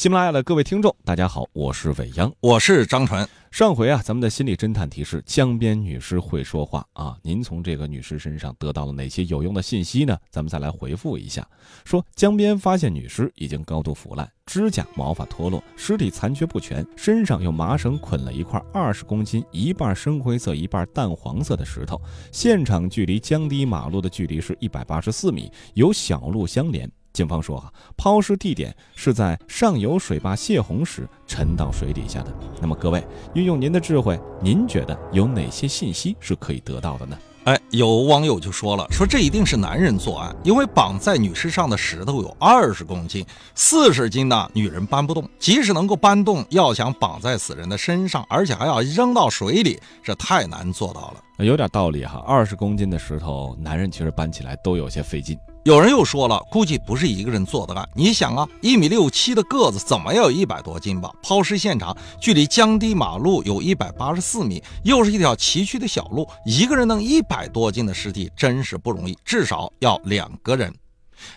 喜马拉雅的各位听众，大家好，我是伟央，我是张传。上回啊，咱们的心理侦探提示江边女尸会说话啊，您从这个女尸身上得到了哪些有用的信息呢？咱们再来回复一下。说江边发现女尸已经高度腐烂，指甲毛发脱落，尸体残缺不全，身上用麻绳捆了一块二十公斤、一半深灰色、一半淡黄色的石头。现场距离江堤马路的距离是一百八十四米，有小路相连。警方说啊，抛尸地点是在上游水坝泄洪时沉到水底下的。那么各位，运用您的智慧，您觉得有哪些信息是可以得到的呢？哎，有网友就说了，说这一定是男人作案，因为绑在女尸上的石头有二十公斤，四十斤呢，女人搬不动，即使能够搬动，要想绑在死人的身上，而且还要扔到水里，这太难做到了。有点道理哈，二十公斤的石头，男人其实搬起来都有些费劲。有人又说了，估计不是一个人做的案。你想啊，一米六七的个子，怎么也有一百多斤吧？抛尸现场距离江堤马路有一百八十四米，又是一条崎岖的小路，一个人弄一百多斤的尸体，真是不容易，至少要两个人。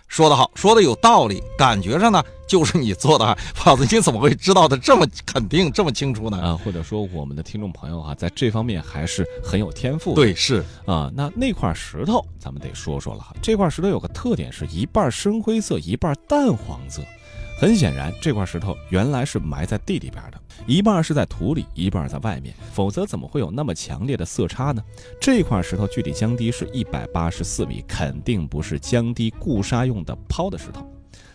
说得好，说的有道理，感觉上呢就是你做的。胖子，你怎么会知道的这么肯定、这么清楚呢？啊，或者说我们的听众朋友哈，在这方面还是很有天赋。对，是啊。那那块石头，咱们得说说了哈。这块石头有个特点，是一半深灰色，一半淡黄色。很显然，这块石头原来是埋在地里边的，一半是在土里，一半在外面，否则怎么会有那么强烈的色差呢？这块石头距离江堤是一百八十四米，肯定不是江堤固沙用的抛的石头。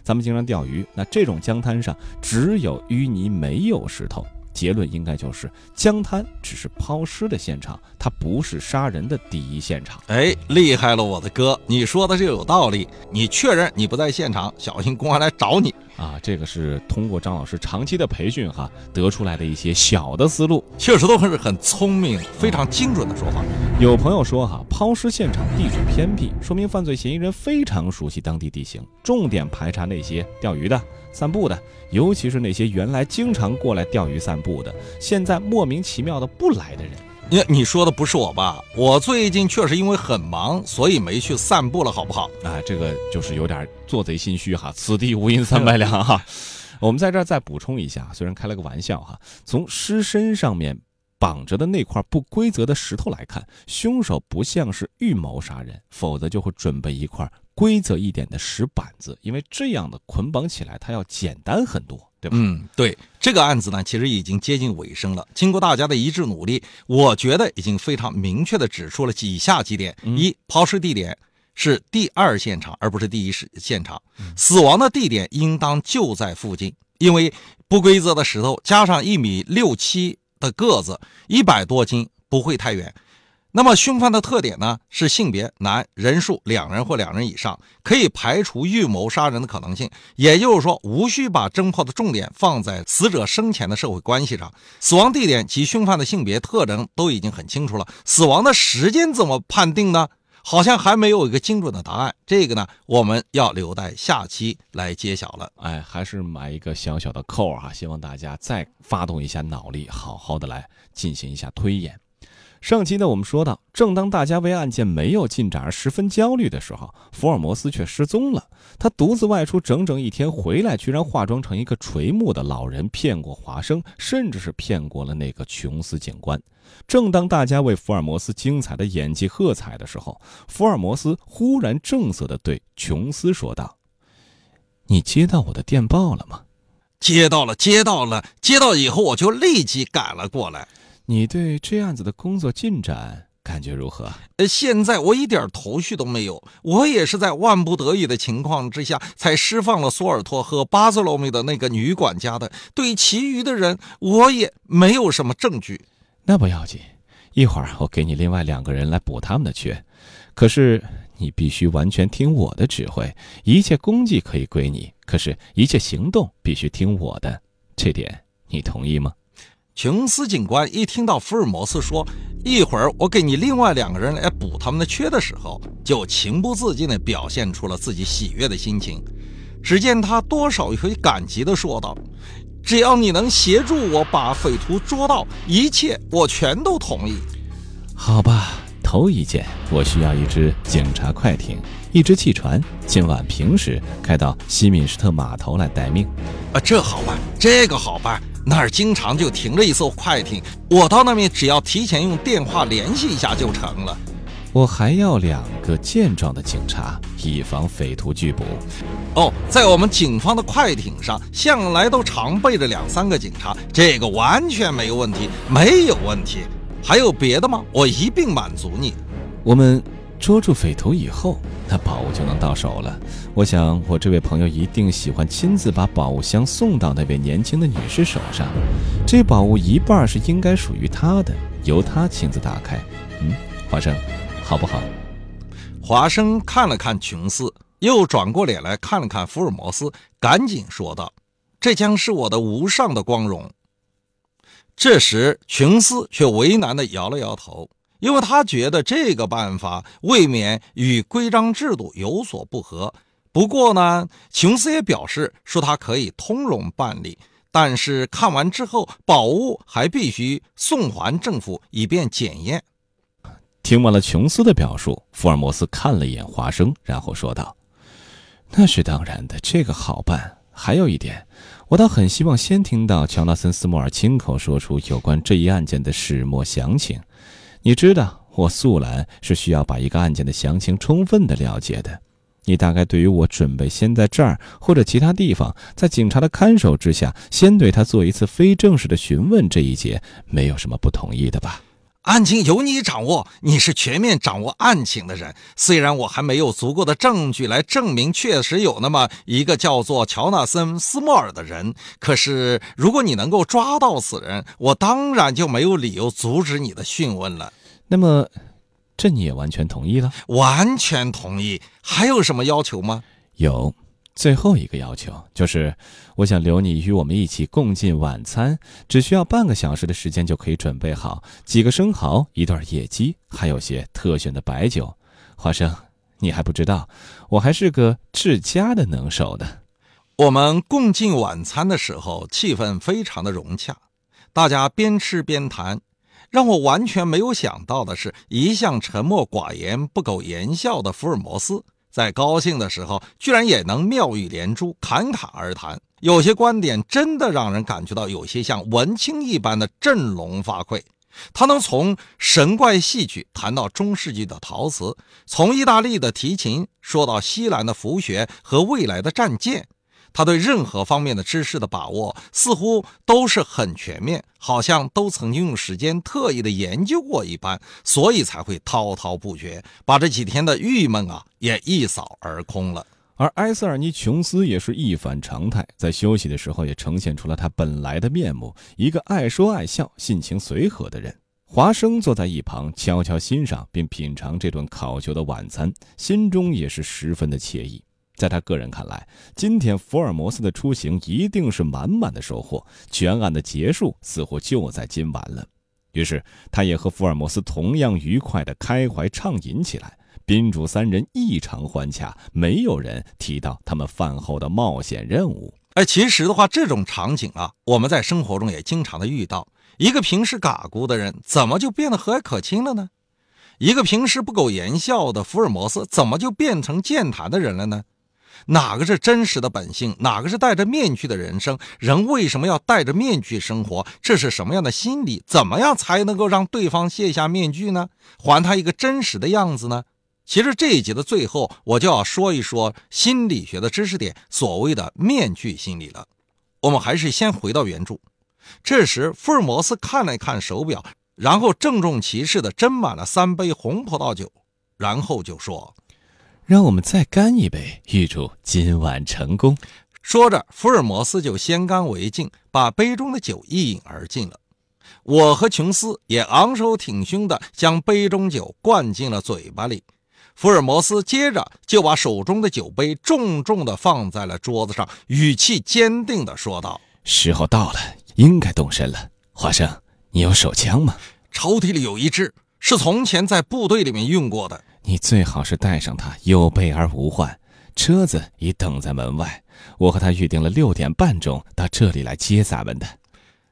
咱们经常钓鱼，那这种江滩上只有淤泥，没有石头。结论应该就是江滩只是抛尸的现场，它不是杀人的第一现场。哎，厉害了，我的哥，你说的这有道理。你确认你不在现场，小心公安来找你啊！这个是通过张老师长期的培训哈得出来的一些小的思路，确实都是很聪明、非常精准的说法。有朋友说哈，抛尸现场地处偏僻，说明犯罪嫌疑人非常熟悉当地地形，重点排查那些钓鱼的。散步的，尤其是那些原来经常过来钓鱼散步的，现在莫名其妙的不来的人。你你说的不是我吧？我最近确实因为很忙，所以没去散步了，好不好？啊，这个就是有点做贼心虚哈。此地无银三百两哈。我们在这儿再补充一下，虽然开了个玩笑哈，从尸身上面绑着的那块不规则的石头来看，凶手不像是预谋杀人，否则就会准备一块。规则一点的石板子，因为这样的捆绑起来它要简单很多，对吧？嗯，对，这个案子呢，其实已经接近尾声了。经过大家的一致努力，我觉得已经非常明确的指出了以下几点：一，抛尸地点是第二现场，而不是第一是现场，死亡的地点应当就在附近，因为不规则的石头加上一米六七的个子，一百多斤不会太远。那么凶犯的特点呢？是性别男，人数两人或两人以上，可以排除预谋杀人的可能性。也就是说，无需把侦破的重点放在死者生前的社会关系上。死亡地点及凶犯的性别特征都已经很清楚了。死亡的时间怎么判定呢？好像还没有一个精准的答案。这个呢，我们要留待下期来揭晓了。哎，还是埋一个小小的扣哈，希望大家再发动一下脑力，好好的来进行一下推演。上期呢，我们说到，正当大家为案件没有进展而十分焦虑的时候，福尔摩斯却失踪了。他独自外出整整一天，回来居然化妆成一个垂暮的老人，骗过华生，甚至是骗过了那个琼斯警官。正当大家为福尔摩斯精彩的演技喝彩的时候，福尔摩斯忽然正色地对琼斯说道：“你接到我的电报了吗？”“接到了，接到了，接到以后我就立即赶了过来。”你对这样子的工作进展感觉如何？呃，现在我一点头绪都没有。我也是在万不得已的情况之下，才释放了索尔托和巴兹罗米的那个女管家的。对其余的人，我也没有什么证据。那不要紧，一会儿我给你另外两个人来补他们的缺。可是你必须完全听我的指挥，一切功绩可以归你，可是一切行动必须听我的。这点你同意吗？琼斯警官一听到福尔摩斯说“一会儿我给你另外两个人来补他们的缺”的时候，就情不自禁地表现出了自己喜悦的心情。只见他多少有些感激地说道：“只要你能协助我把匪徒捉到，一切我全都同意。”好吧，头一件，我需要一只警察快艇。一只汽船今晚平时开到西敏斯特码头来待命。啊，这好办，这个好办，那儿经常就停着一艘快艇，我到那边只要提前用电话联系一下就成了。我还要两个健壮的警察，以防匪徒拒捕。哦，在我们警方的快艇上，向来都常备着两三个警察，这个完全没有问题，没有问题。还有别的吗？我一并满足你。我们捉住匪徒以后，那宝物就能到手了。我想，我这位朋友一定喜欢亲自把宝物箱送到那位年轻的女士手上。这宝物一半是应该属于她的，由她亲自打开。嗯，华生。好不好？华生看了看琼斯，又转过脸来看了看福尔摩斯，赶紧说道：“这将是我的无上的光荣。”这时，琼斯却为难地摇了摇头，因为他觉得这个办法未免与规章制度有所不合。不过呢，琼斯也表示说他可以通融办理，但是看完之后，宝物还必须送还政府，以便检验。听完了琼斯的表述，福尔摩斯看了一眼华生，然后说道：“那是当然的，这个好办。还有一点，我倒很希望先听到乔纳森·斯莫尔亲口说出有关这一案件的始末详情。你知道，我素兰是需要把一个案件的详情充分的了解的。你大概对于我准备先在这儿或者其他地方，在警察的看守之下，先对他做一次非正式的询问这一节，没有什么不同意的吧？”案情由你掌握，你是全面掌握案情的人。虽然我还没有足够的证据来证明确实有那么一个叫做乔纳森·斯莫尔的人，可是如果你能够抓到此人，我当然就没有理由阻止你的讯问了。那么，这你也完全同意了？完全同意。还有什么要求吗？有。最后一个要求就是，我想留你与我们一起共进晚餐，只需要半个小时的时间就可以准备好几个生蚝、一段野鸡，还有些特选的白酒。华生，你还不知道，我还是个治家的能手的。我们共进晚餐的时候，气氛非常的融洽，大家边吃边谈。让我完全没有想到的是，一向沉默寡言、不苟言笑的福尔摩斯。在高兴的时候，居然也能妙语连珠、侃侃而谈，有些观点真的让人感觉到有些像文青一般的振聋发聩。他能从神怪戏曲谈到中世纪的陶瓷，从意大利的提琴说到西兰的浮学和未来的战舰。他对任何方面的知识的把握似乎都是很全面，好像都曾经用时间特意的研究过一般，所以才会滔滔不绝，把这几天的郁闷啊也一扫而空了。而埃塞尔尼·琼斯也是一反常态，在休息的时候也呈现出了他本来的面目，一个爱说爱笑、性情随和的人。华生坐在一旁，悄悄欣赏并品尝这顿考究的晚餐，心中也是十分的惬意。在他个人看来，今天福尔摩斯的出行一定是满满的收获，全案的结束似乎就在今晚了。于是，他也和福尔摩斯同样愉快地开怀畅饮起来。宾主三人异常欢洽，没有人提到他们饭后的冒险任务。哎，其实的话，这种场景啊，我们在生活中也经常的遇到。一个平时嘎咕的人，怎么就变得和蔼可亲了呢？一个平时不苟言笑的福尔摩斯，怎么就变成健谈的人了呢？哪个是真实的本性？哪个是戴着面具的人生？人为什么要戴着面具生活？这是什么样的心理？怎么样才能够让对方卸下面具呢？还他一个真实的样子呢？其实这一集的最后，我就要说一说心理学的知识点，所谓的面具心理了。我们还是先回到原著。这时，福尔摩斯看了看手表，然后郑重其事地斟满了三杯红葡萄酒，然后就说。让我们再干一杯，预祝今晚成功。说着，福尔摩斯就先干为敬，把杯中的酒一饮而尽了。我和琼斯也昂首挺胸地将杯中酒灌进了嘴巴里。福尔摩斯接着就把手中的酒杯重重地放在了桌子上，语气坚定地说道：“时候到了，应该动身了。华生，你有手枪吗？抽屉里有一支，是从前在部队里面用过的。”你最好是带上他，有备而无患。车子已等在门外，我和他预定了六点半钟到这里来接咱们的。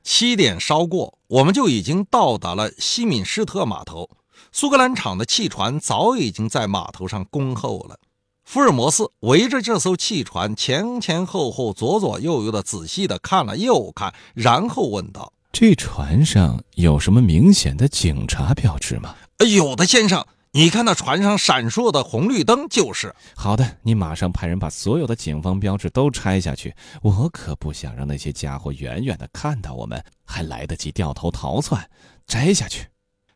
七点稍过，我们就已经到达了西敏施特码头。苏格兰场的汽船早已经在码头上恭候了。福尔摩斯围着这艘汽船前前后后、左左右右的仔细的看了又看，然后问道：“这船上有什么明显的警察标志吗？”“有的，先生。你看那船上闪烁的红绿灯就是。”“好的，你马上派人把所有的警方标志都拆下去。我可不想让那些家伙远远的看到我们，还来得及掉头逃窜。摘下去。”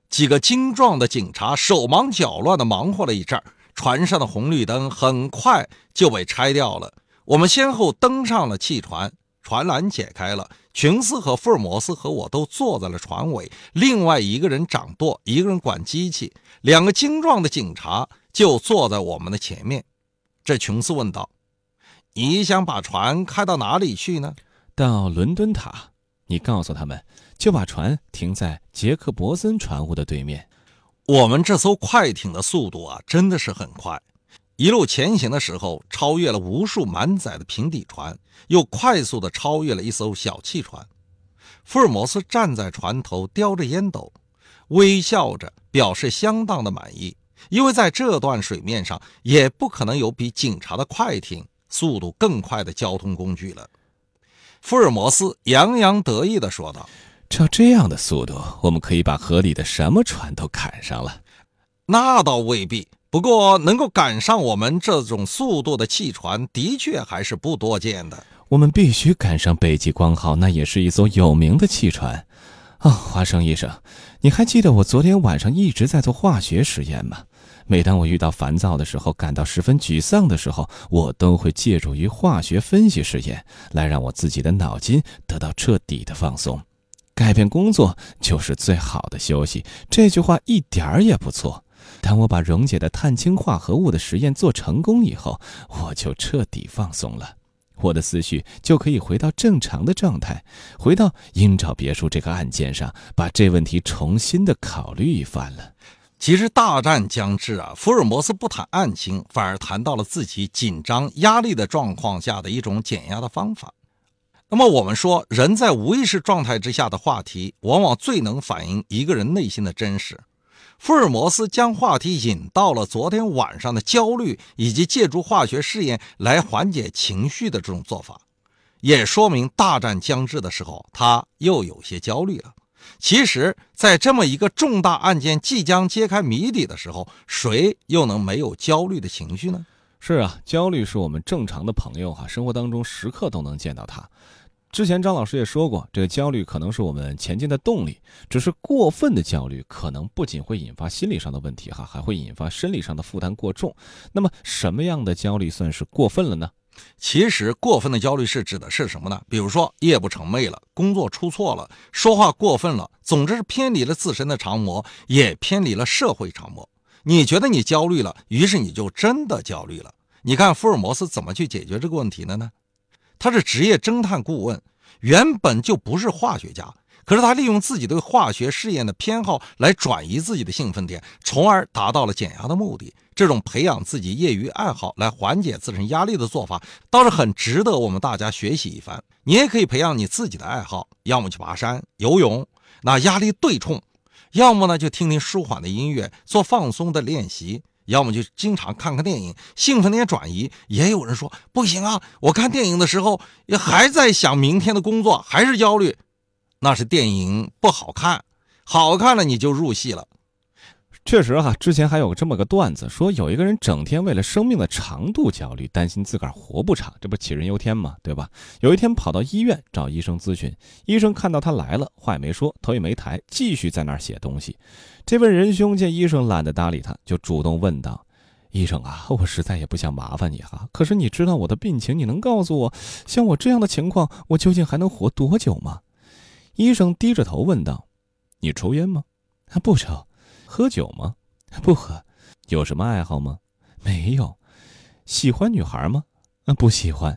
几个精壮的警察手忙脚乱的忙活了一阵儿。船上的红绿灯很快就被拆掉了。我们先后登上了汽船，船缆解开了。琼斯和福尔摩斯和我都坐在了船尾，另外一个人掌舵，一个人管机器。两个精壮的警察就坐在我们的前面。这琼斯问道：“你想把船开到哪里去呢？”“到伦敦塔。”你告诉他们，就把船停在杰克伯森船坞的对面。我们这艘快艇的速度啊，真的是很快。一路前行的时候，超越了无数满载的平底船，又快速地超越了一艘小汽船。福尔摩斯站在船头，叼着烟斗，微笑着表示相当的满意，因为在这段水面上，也不可能有比警察的快艇速度更快的交通工具了。福尔摩斯洋洋得意地说道。照这样的速度，我们可以把河里的什么船都砍上了。那倒未必，不过能够赶上我们这种速度的汽船，的确还是不多见的。我们必须赶上北极光号，那也是一艘有名的汽船。啊，华生医生，你还记得我昨天晚上一直在做化学实验吗？每当我遇到烦躁的时候，感到十分沮丧的时候，我都会借助于化学分析实验，来让我自己的脑筋得到彻底的放松。改变工作就是最好的休息，这句话一点儿也不错。当我把溶解的碳氢化合物的实验做成功以后，我就彻底放松了，我的思绪就可以回到正常的状态，回到鹰爪别墅这个案件上，把这问题重新的考虑一番了。其实大战将至啊，福尔摩斯不谈案情，反而谈到了自己紧张压力的状况下的一种减压的方法。那么我们说，人在无意识状态之下的话题，往往最能反映一个人内心的真实。福尔摩斯将话题引到了昨天晚上的焦虑，以及借助化学试验来缓解情绪的这种做法，也说明大战将至的时候，他又有些焦虑了。其实，在这么一个重大案件即将揭开谜底的时候，谁又能没有焦虑的情绪呢？是啊，焦虑是我们正常的朋友哈，生活当中时刻都能见到他。之前张老师也说过，这个焦虑可能是我们前进的动力，只是过分的焦虑可能不仅会引发心理上的问题哈，还会引发生理上的负担过重。那么什么样的焦虑算是过分了呢？其实过分的焦虑是指的是什么呢？比如说夜不成寐了，工作出错了，说话过分了，总之是偏离了自身的常模，也偏离了社会常模。你觉得你焦虑了，于是你就真的焦虑了。你看福尔摩斯怎么去解决这个问题的呢？他是职业侦探顾问，原本就不是化学家，可是他利用自己对化学试验的偏好来转移自己的兴奋点，从而达到了减压的目的。这种培养自己业余爱好来缓解自身压力的做法，倒是很值得我们大家学习一番。你也可以培养你自己的爱好，要么去爬山、游泳，那压力对冲；要么呢就听听舒缓的音乐，做放松的练习。要么就经常看看电影，兴奋点转移。也有人说不行啊，我看电影的时候也还在想明天的工作，还是焦虑。那是电影不好看，好看了你就入戏了。确实哈，之前还有这么个段子，说有一个人整天为了生命的长度焦虑，担心自个儿活不长，这不杞人忧天吗？对吧？有一天跑到医院找医生咨询，医生看到他来了，话也没说，头也没抬，继续在那儿写东西。这位仁兄见医生懒得搭理他，就主动问道：“医生啊，我实在也不想麻烦你哈，可是你知道我的病情，你能告诉我，像我这样的情况，我究竟还能活多久吗？”医生低着头问道：“你抽烟吗？”“啊不抽。”喝酒吗？不喝。有什么爱好吗？没有。喜欢女孩吗？啊，不喜欢。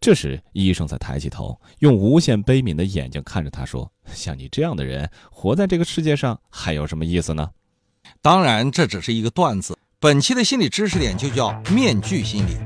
这时，医生才抬起头，用无限悲悯的眼睛看着他说：“像你这样的人，活在这个世界上还有什么意思呢？”当然，这只是一个段子。本期的心理知识点就叫面具心理。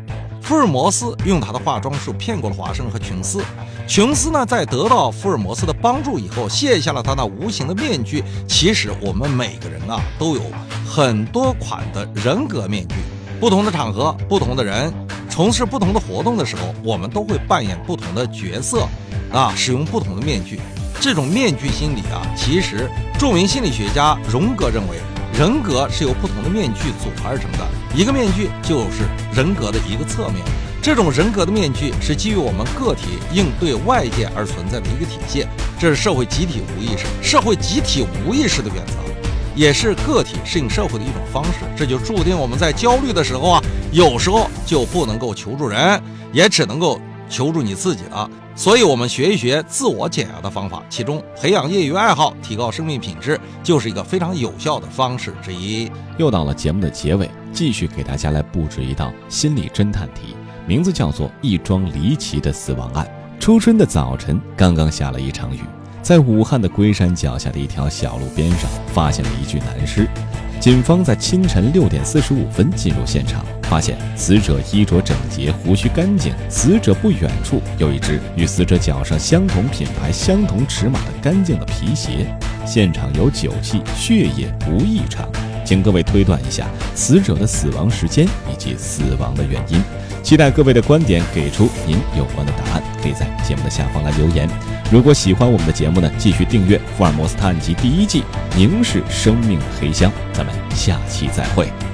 福尔摩斯用他的化妆术骗过了华生和琼斯。琼斯呢，在得到福尔摩斯的帮助以后，卸下了他那无形的面具。其实我们每个人啊，都有很多款的人格面具。不同的场合、不同的人，从事不同的活动的时候，我们都会扮演不同的角色，啊，使用不同的面具。这种面具心理啊，其实著名心理学家荣格认为，人格是由不同的面具组合而成的，一个面具就是人格的一个侧面。这种人格的面具是基于我们个体应对外界而存在的一个体现，这是社会集体无意识、社会集体无意识的原则，也是个体适应社会的一种方式。这就注定我们在焦虑的时候啊，有时候就不能够求助人，也只能够求助你自己了。所以，我们学一学自我减压的方法，其中培养业余爱好、提高生命品质，就是一个非常有效的方式之一。又到了节目的结尾，继续给大家来布置一道心理侦探题。名字叫做《一桩离奇的死亡案》。初春的早晨，刚刚下了一场雨，在武汉的龟山脚下的一条小路边上，发现了一具男尸。警方在清晨六点四十五分进入现场，发现死者衣着整洁，胡须干净。死者不远处有一只与死者脚上相同品牌、相同尺码的干净的皮鞋。现场有酒气，血液无异常。请各位推断一下死者的死亡时间以及死亡的原因。期待各位的观点，给出您有关的答案，可以在节目的下方来留言。如果喜欢我们的节目呢，继续订阅《福尔摩斯探案集》第一季《凝视生命的黑箱》。咱们下期再会。